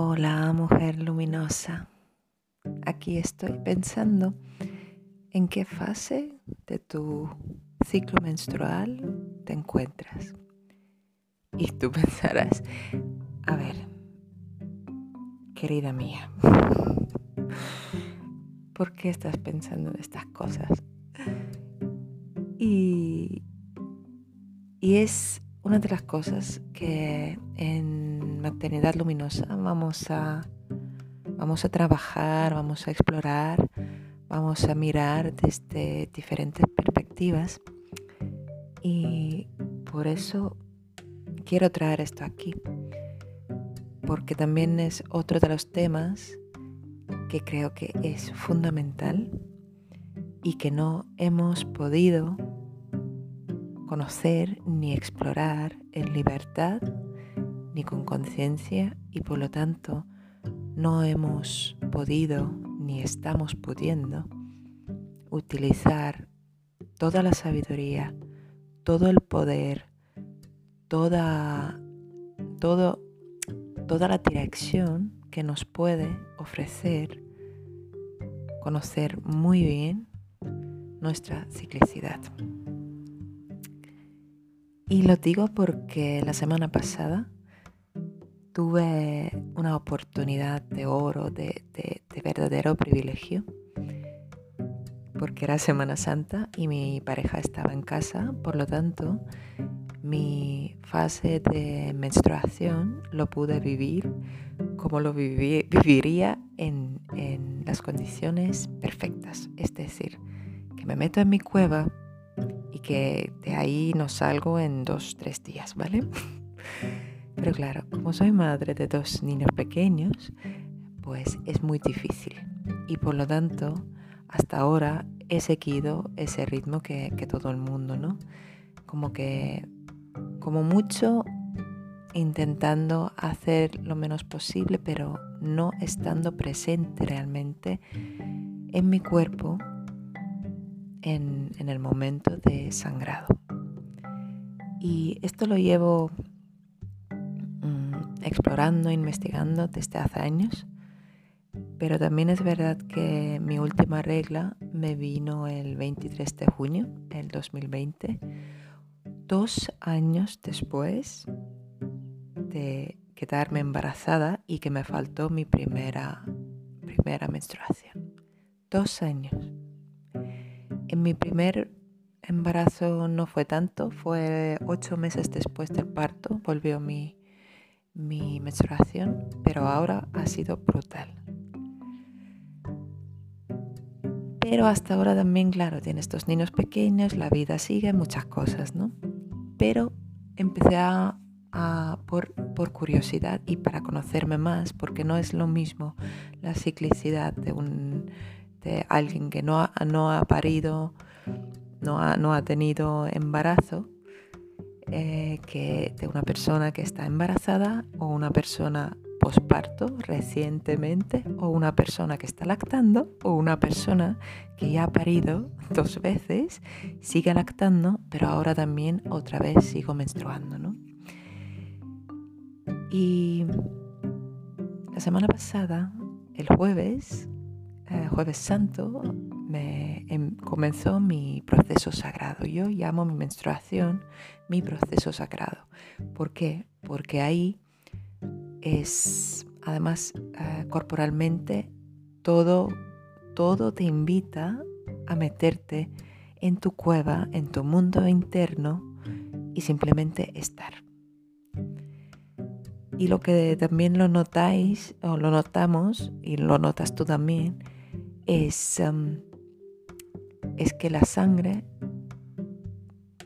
Hola mujer luminosa, aquí estoy pensando en qué fase de tu ciclo menstrual te encuentras. Y tú pensarás, a ver, querida mía, ¿por qué estás pensando en estas cosas? Y, y es una de las cosas que en Maternidad Luminosa vamos a, vamos a trabajar, vamos a explorar, vamos a mirar desde diferentes perspectivas. Y por eso quiero traer esto aquí, porque también es otro de los temas que creo que es fundamental y que no hemos podido conocer ni explorar en libertad ni con conciencia y por lo tanto no hemos podido ni estamos pudiendo utilizar toda la sabiduría, todo el poder, toda, todo, toda la dirección que nos puede ofrecer conocer muy bien nuestra ciclicidad. Y lo digo porque la semana pasada tuve una oportunidad de oro, de, verdadero privilegio, porque era Semana Santa y mi pareja estaba en casa, por lo tanto mi fase de menstruación lo pude vivir como lo viviría en, en las condiciones perfectas, es decir, que me meto en mi cueva, y que de ahí no salgo en dos, tres días, ¿vale? Pero claro, como soy madre de dos niños pequeños, pues es muy difícil. Y por lo tanto, hasta ahora he seguido ese ritmo que, todo el mundo, ¿no? Como que, como mucho, intentando hacer lo menos posible, pero no estando presente realmente en mi cuerpo en, el momento de sangrado. Y esto lo llevo explorando, investigando desde hace años, pero también es verdad que mi última regla me vino el 23 de junio del 2020, dos años después de quedarme embarazada y que me faltó mi primera, primera menstruación. Dos años. En mi primer embarazo no fue tanto, fue ocho meses después del parto, volvió mi, mi menstruación, pero ahora ha sido brutal. Pero hasta ahora también, claro, tiene estos niños pequeños, la vida sigue, muchas cosas, ¿no? Pero empecé a, por, por, curiosidad y para conocerme más, porque no es lo mismo la ciclicidad de un de alguien que no ha, no ha parido, no ha, no ha tenido embarazo, eh, que de una persona que está embarazada o una persona posparto recientemente o una persona que está lactando o una persona que ya ha parido dos veces, sigue lactando, pero ahora también otra vez sigo menstruando, ¿no? Y la semana pasada, el jueves, eh, jueves santo me, em, comenzó mi proceso sagrado. Yo llamo mi menstruación mi proceso sagrado. ¿Por qué? Porque ahí es, además, eh, corporalmente, todo, todo te invita a meterte en tu cueva, en tu mundo interno y simplemente estar. Y lo que también lo notáis o lo notamos y lo notas tú también es, em, es que la sangre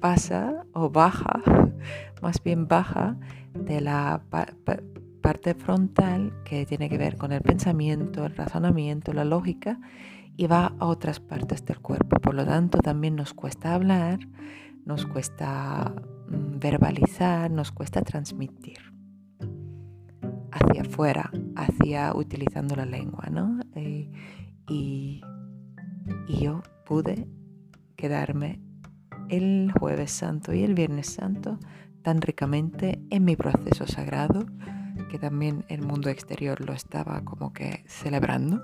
pasa o baja, más bien baja de la parte frontal que tiene que ver con el pensamiento, el razonamiento, la lógica y va a otras partes del cuerpo. Por lo tanto, también nos cuesta hablar, nos cuesta mm, verbalizar, nos cuesta transmitir hacia afuera, hacia utilizando la lengua, ¿no? Eh, y, yo pude quedarme el jueves santo y el viernes santo tan ricamente en mi proceso sagrado que también el mundo exterior lo estaba como que celebrando.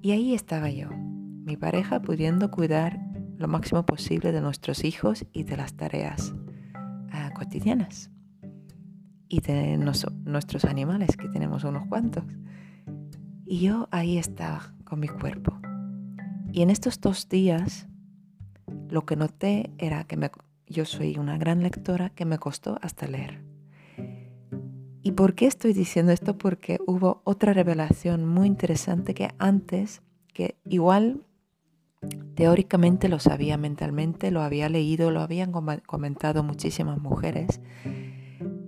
y ahí estaba yo, mi pareja pudiendo cuidar lo máximo posible de nuestros hijos y de las tareas ah, cotidianas. Y de nuestros animales, que tenemos unos cuantos. Y yo ahí estaba con mi cuerpo. Y en estos dos días lo que noté era que yo soy una gran lectora que me costó hasta leer. ¿Y por qué estoy diciendo esto? Porque hubo otra revelación muy interesante que antes, que igual teóricamente lo sabía mentalmente, lo había leído, lo habían comentado muchísimas mujeres,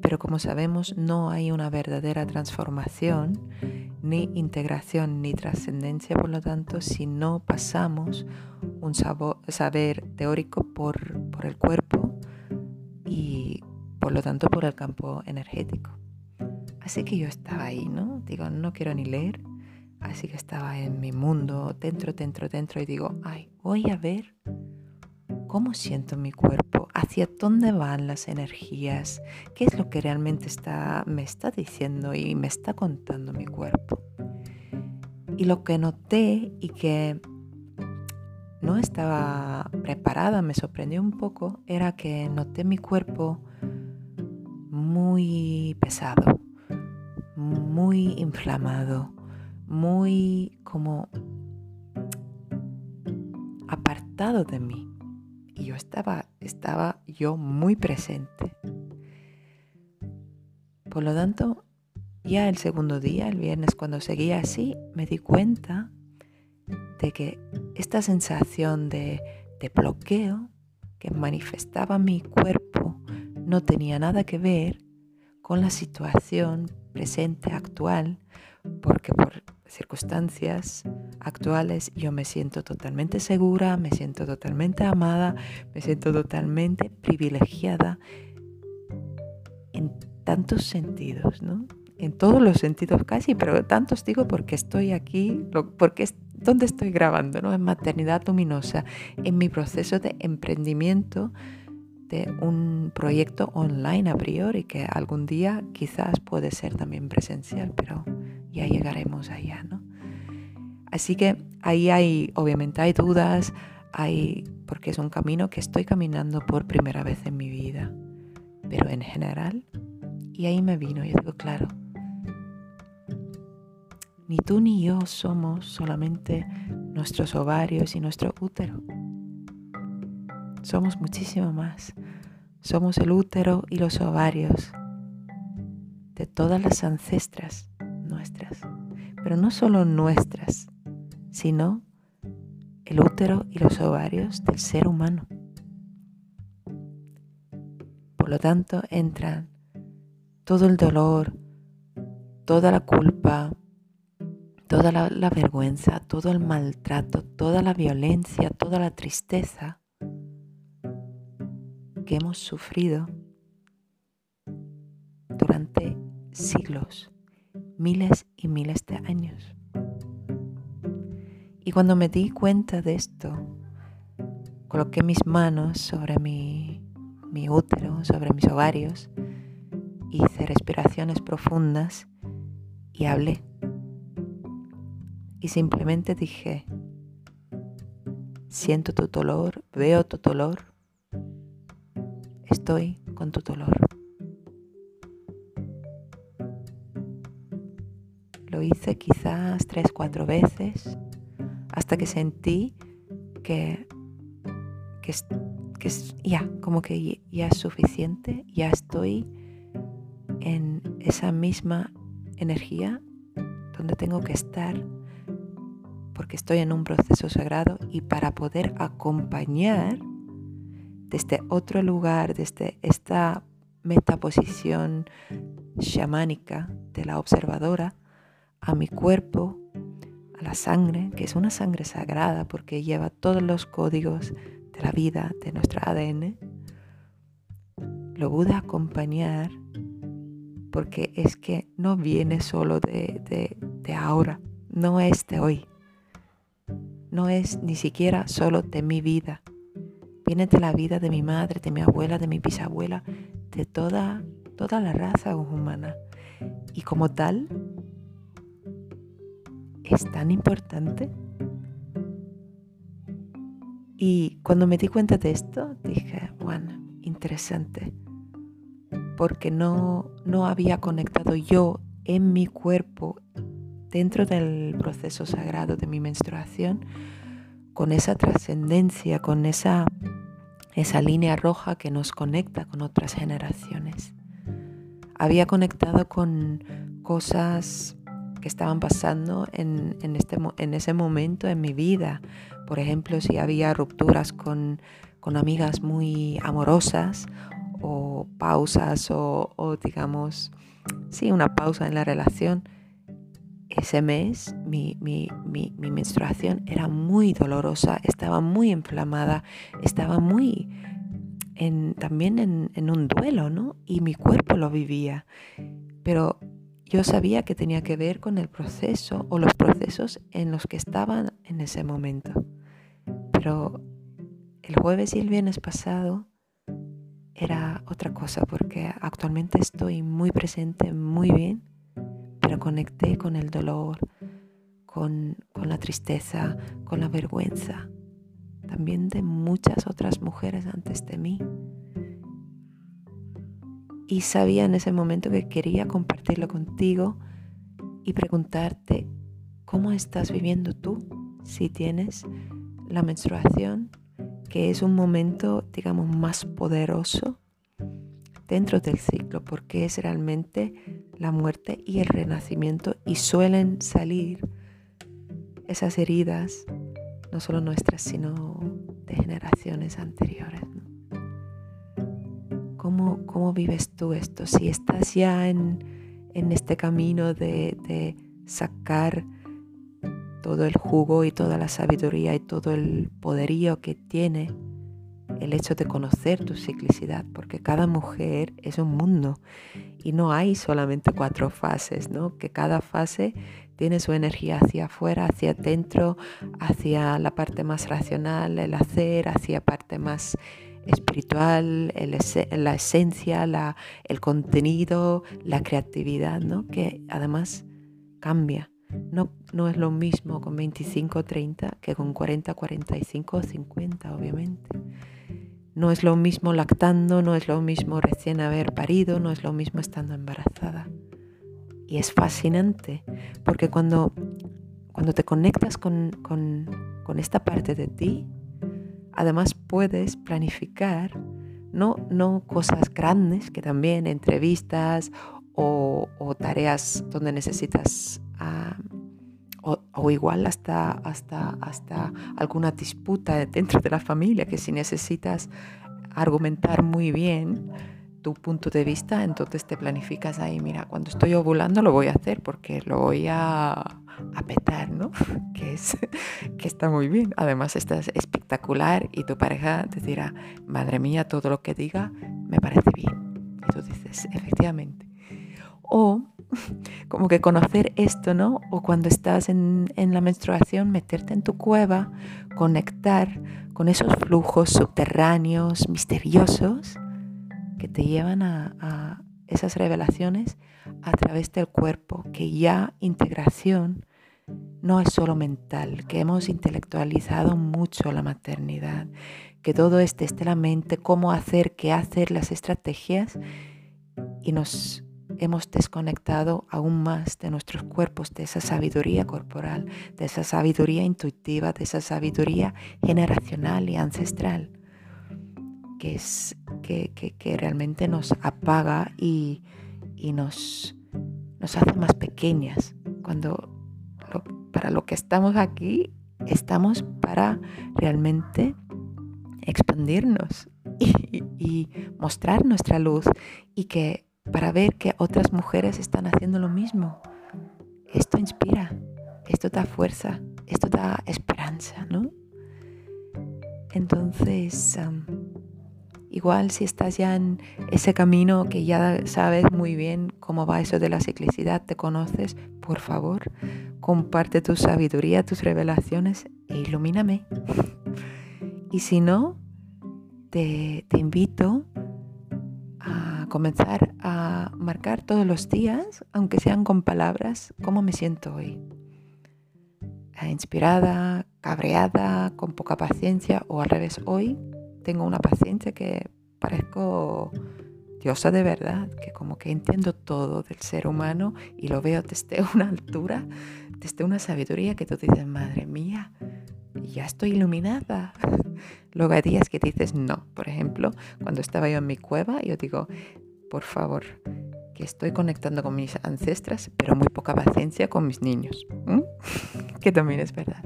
pero como sabemos no hay una verdadera transformación ni integración ni trascendencia, por lo tanto, si no pasamos un saber teórico por, por el cuerpo y por lo tanto por el campo energético. Así que yo estaba ahí, ¿no? Digo, no quiero ni leer, así que estaba en mi mundo, dentro, dentro, dentro, y digo, ay, voy a ver cómo siento mi cuerpo, hacia dónde van las energías, qué es lo que realmente me está diciendo y me está contando mi cuerpo. Y lo que noté y que no estaba preparada, me sorprendió un poco, era que noté mi cuerpo muy pesado, muy inflamado, muy como apartado de mí estaba, estaba yo muy presente. Por lo tanto, ya el segundo día, el viernes, cuando seguía así, me di cuenta de que esta sensación de bloqueo que manifestaba mi cuerpo no tenía nada que ver con la situación presente, actual, porque por circunstancias actuales yo me siento totalmente segura, me siento totalmente amada, me siento totalmente privilegiada en tantos sentidos, ¿no? En todos los sentidos casi, pero tantos digo porque estoy aquí, porque es donde estoy grabando, ¿no? En Maternidad Luminosa, en mi proceso de emprendimiento de un proyecto online a priori que algún día quizás puede ser también presencial, pero ya llegaremos allá, ¿no? Así que ahí hay, obviamente hay dudas, hay, porque es un camino que estoy caminando por primera vez en mi vida, pero en general, y ahí me vino, yo digo, claro, ni tú ni yo somos solamente nuestros ovarios y nuestro útero. Somos muchísimo más. Somos el útero y los ovarios de todas las ancestras nuestras, pero no solo nuestras, sino el útero y los ovarios del ser humano. Por lo tanto, entran todo el dolor, toda la culpa, toda la, la, vergüenza, todo el maltrato, toda la violencia, toda la tristeza que hemos sufrido durante siglos miles y miles de años. Y cuando me di cuenta de esto, coloqué mis manos sobre mi, mi útero, sobre mis ovarios, hice respiraciones profundas y hablé. Y simplemente dije, siento tu dolor, veo tu dolor, estoy con tu dolor. Lo hice quizás tres, cuatro veces hasta que sentí que, que, que ya, como que ya es suficiente, ya estoy en esa misma energía donde tengo que estar porque estoy en un proceso sagrado y para poder acompañar desde otro lugar, desde esta metaposición chamánica de la observadora, a mi cuerpo, a la sangre, que es una sangre sagrada porque lleva todos los códigos de la vida, de nuestro ADN, lo pude acompañar porque es que no viene solo de, de, de ahora, no es de hoy, no es ni siquiera solo de mi vida, viene de la vida de mi madre, de mi abuela, de mi bisabuela, de toda toda la raza humana. Y como tal, es tan importante. Y cuando me di cuenta de esto, dije, bueno, interesante, porque no, no había conectado yo en mi cuerpo, dentro del proceso sagrado de mi menstruación, con esa trascendencia, con esa, esa línea roja que nos conecta con otras generaciones. Había conectado con cosas que estaban pasando en, este, en ese momento en mi vida. Por ejemplo, si había rupturas con, amigas muy amorosas o pausas o, digamos, sí, una pausa en la relación. Ese mes mi, menstruación era muy dolorosa, estaba muy inflamada, estaba muy también en, en, un duelo, ¿no? Y mi cuerpo lo vivía. Pero yo sabía que tenía que ver con el proceso o los procesos en los que estaban en ese momento. Pero el jueves y el viernes pasado era otra cosa porque actualmente estoy muy presente, muy bien, pero conecté con el dolor, con, con la tristeza, con la vergüenza, también de muchas otras mujeres antes de mí y sabía en ese momento que quería compartirlo contigo y preguntarte cómo estás viviendo tú si tienes la menstruación, que es un momento, digamos, más poderoso dentro del ciclo, porque es realmente la muerte y el renacimiento y suelen salir esas heridas, no solo nuestras, sino de generaciones anteriores. ¿Cómo, vives tú esto? Si estás ya en, este camino de, sacar todo el jugo y toda la sabiduría y todo el poderío que tiene el hecho de conocer tu ciclicidad, porque cada mujer es un mundo y no hay solamente cuatro fases, ¿no? Que cada fase tiene su energía hacia afuera, hacia adentro, hacia la parte más racional, el hacer, hacia parte más espiritual, la esencia, el contenido, la creatividad, ¿no? que además cambia. No, no es lo mismo con 25 30 que con 40, 45 o 50, obviamente. No es lo mismo lactando, no es lo mismo recién haber parido, no es lo mismo estando embarazada. Y es fascinante, porque cuando, cuando te conectas con, con, con esta parte de ti, Además puedes planificar no, no cosas grandes, que también entrevistas o, tareas donde necesitas, ah, o, igual hasta, hasta, hasta alguna disputa dentro de la familia, que si necesitas argumentar muy bien tu punto de vista, entonces te planificas ahí, mira, cuando estoy ovulando lo voy a hacer porque lo voy a a petar, ¿no? Que, es, que está muy bien. Además, estás espectacular y tu pareja te dirá, madre mía, todo lo que diga me parece bien. Y tú dices, efectivamente. O como que conocer esto, ¿no? O cuando estás en, la menstruación, meterte en tu cueva, conectar con esos flujos subterráneos, misteriosos, que te llevan a esas revelaciones a través del cuerpo, que ya integración no es solo mental, que hemos intelectualizado mucho la maternidad, que todo es desde la mente, cómo hacer, qué hacer, las estrategias, y nos hemos desconectado aún más de nuestros cuerpos, de esa sabiduría corporal, de esa sabiduría intuitiva, de esa sabiduría generacional y ancestral, que, es, que, que realmente nos apaga y, y nos, nos hace más pequeñas. Cuando para lo que estamos aquí, estamos para realmente expandirnos y, mostrar nuestra luz y que para ver que otras mujeres están haciendo lo mismo. Esto inspira, esto da fuerza, esto da esperanza, ¿no? Entonces, Igual si estás ya en ese camino que ya sabes muy bien cómo va eso de la ciclicidad, te conoces, por favor, comparte tu sabiduría, tus revelaciones e ilumíname. Y si no, te, invito a, comenzar a marcar todos los días, aunque sean con palabras, cómo me siento hoy. Inspirada, cabreada, con poca paciencia o al revés, hoy tengo una paciencia que parezco diosa de verdad, que como que entiendo todo del ser humano y lo veo desde una altura, desde una sabiduría que tú dices, madre mía, ya estoy iluminada. Luego hay días que dices no. Por ejemplo, cuando estaba yo en mi cueva, yo digo, por favor, que estoy conectando con mis ancestras, pero muy poca paciencia con mis niños. que también es verdad.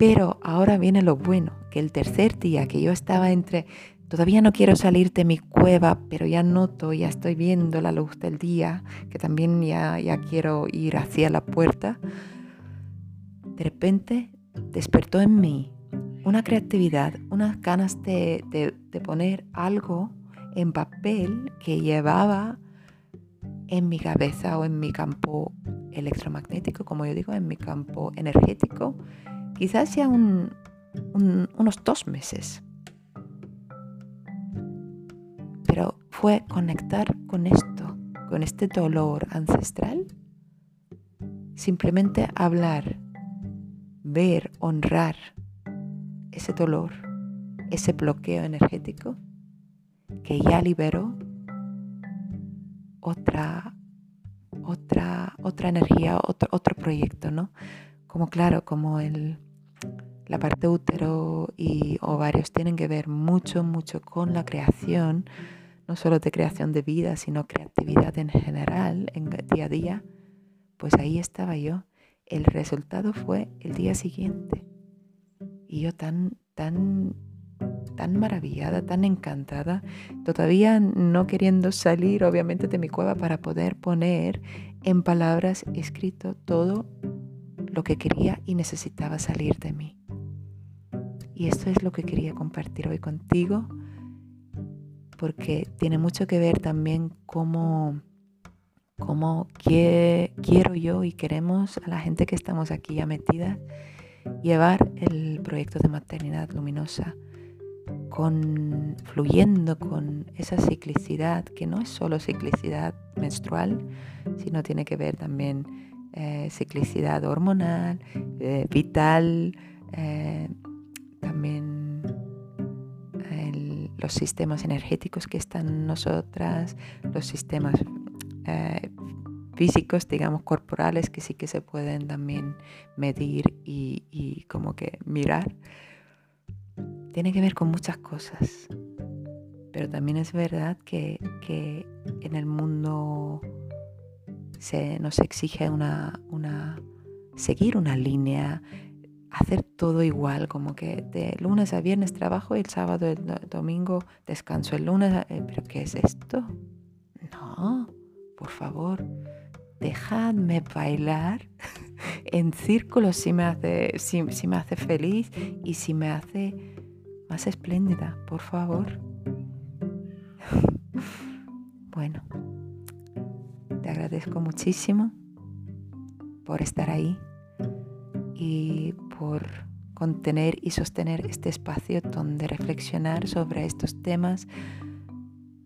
Pero ahora viene lo bueno, que el tercer día que yo estaba entre, todavía no quiero salir de mi cueva, pero ya noto, ya estoy viendo la luz del día, que también ya, ya quiero ir hacia la puerta, de repente despertó en mí una creatividad, unas ganas de, poner algo en papel que llevaba en mi cabeza o en mi campo electromagnético, como yo digo, en mi campo energético, quizás ya unos dos meses. Pero fue conectar con esto, con este dolor ancestral, simplemente hablar ver, honrar ese dolor, ese bloqueo energético que ya liberó otra, otra, otra energía, otro, otro proyecto, ¿no? Como claro, como el, la parte útero y ovarios tienen que ver mucho, mucho con la creación, no solo de creación de vida, sino creatividad en general, en día a día, pues ahí estaba yo el resultado fue el día siguiente. Y yo tan, tan, tan maravillada, tan encantada, todavía no queriendo salir obviamente de mi cueva para poder poner en palabras escrito todo lo que quería y necesitaba salir de mí. Y esto es lo que quería compartir hoy contigo, porque tiene mucho que ver también cómo cómo quiero yo y queremos a la gente que estamos aquí ya metida llevar el proyecto de maternidad luminosa con fluyendo con esa ciclicidad que no es solo ciclicidad menstrual sino tiene que ver también eh, ciclicidad hormonal eh, vital eh, también los sistemas energéticos que están en nosotras los sistemas físicos, digamos, corporales, que sí que se pueden también medir y, como que mirar, tiene que ver con muchas cosas. Pero también es verdad que, en el mundo se nos exige una, una, seguir una línea, hacer todo igual, como que de lunes a viernes trabajo y el sábado, el domingo descanso. El lunes, eh, ¿pero qué es esto? No, por favor, dejadme bailar en círculos si me hace, si, me hace feliz y si me hace más espléndida, por favor. bueno, agradezco muchísimo por estar ahí y por contener y sostener este espacio donde reflexionar sobre estos temas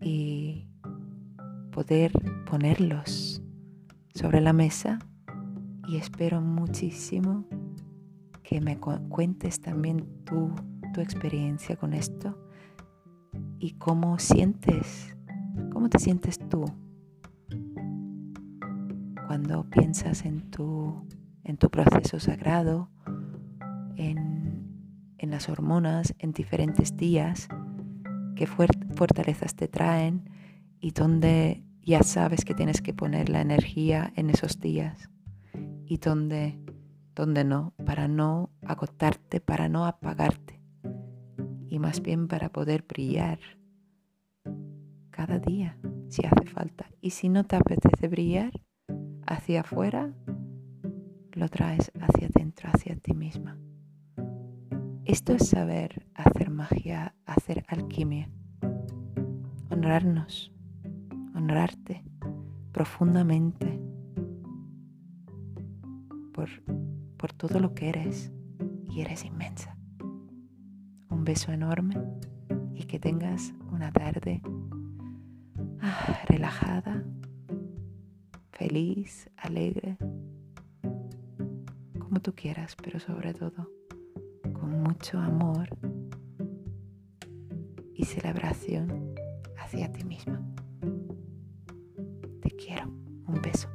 y poder ponerlos sobre la mesa. Y espero muchísimo que me cuentes también tu, tu experiencia con esto y cómo sientes, cómo te sientes tú cuando piensas en tu, en tu proceso sagrado, en, en las hormonas, en diferentes días, qué fortalezas te traen y donde ya sabes que tienes que poner la energía en esos días y donde, donde no, para no agotarte, para no apagarte y más bien para poder brillar cada día si hace falta. Y si no te apetece brillar hacia afuera, lo traes hacia adentro, hacia ti misma. Esto es saber hacer magia, hacer alquimia, honrarnos honrarte profundamente por, por todo lo que eres y eres inmensa. Un beso enorme y que tengas una tarde ah, relajada, feliz, alegre, como tú quieras, pero sobre todo con mucho amor y celebración hacia ti misma. Te quiero. Un beso.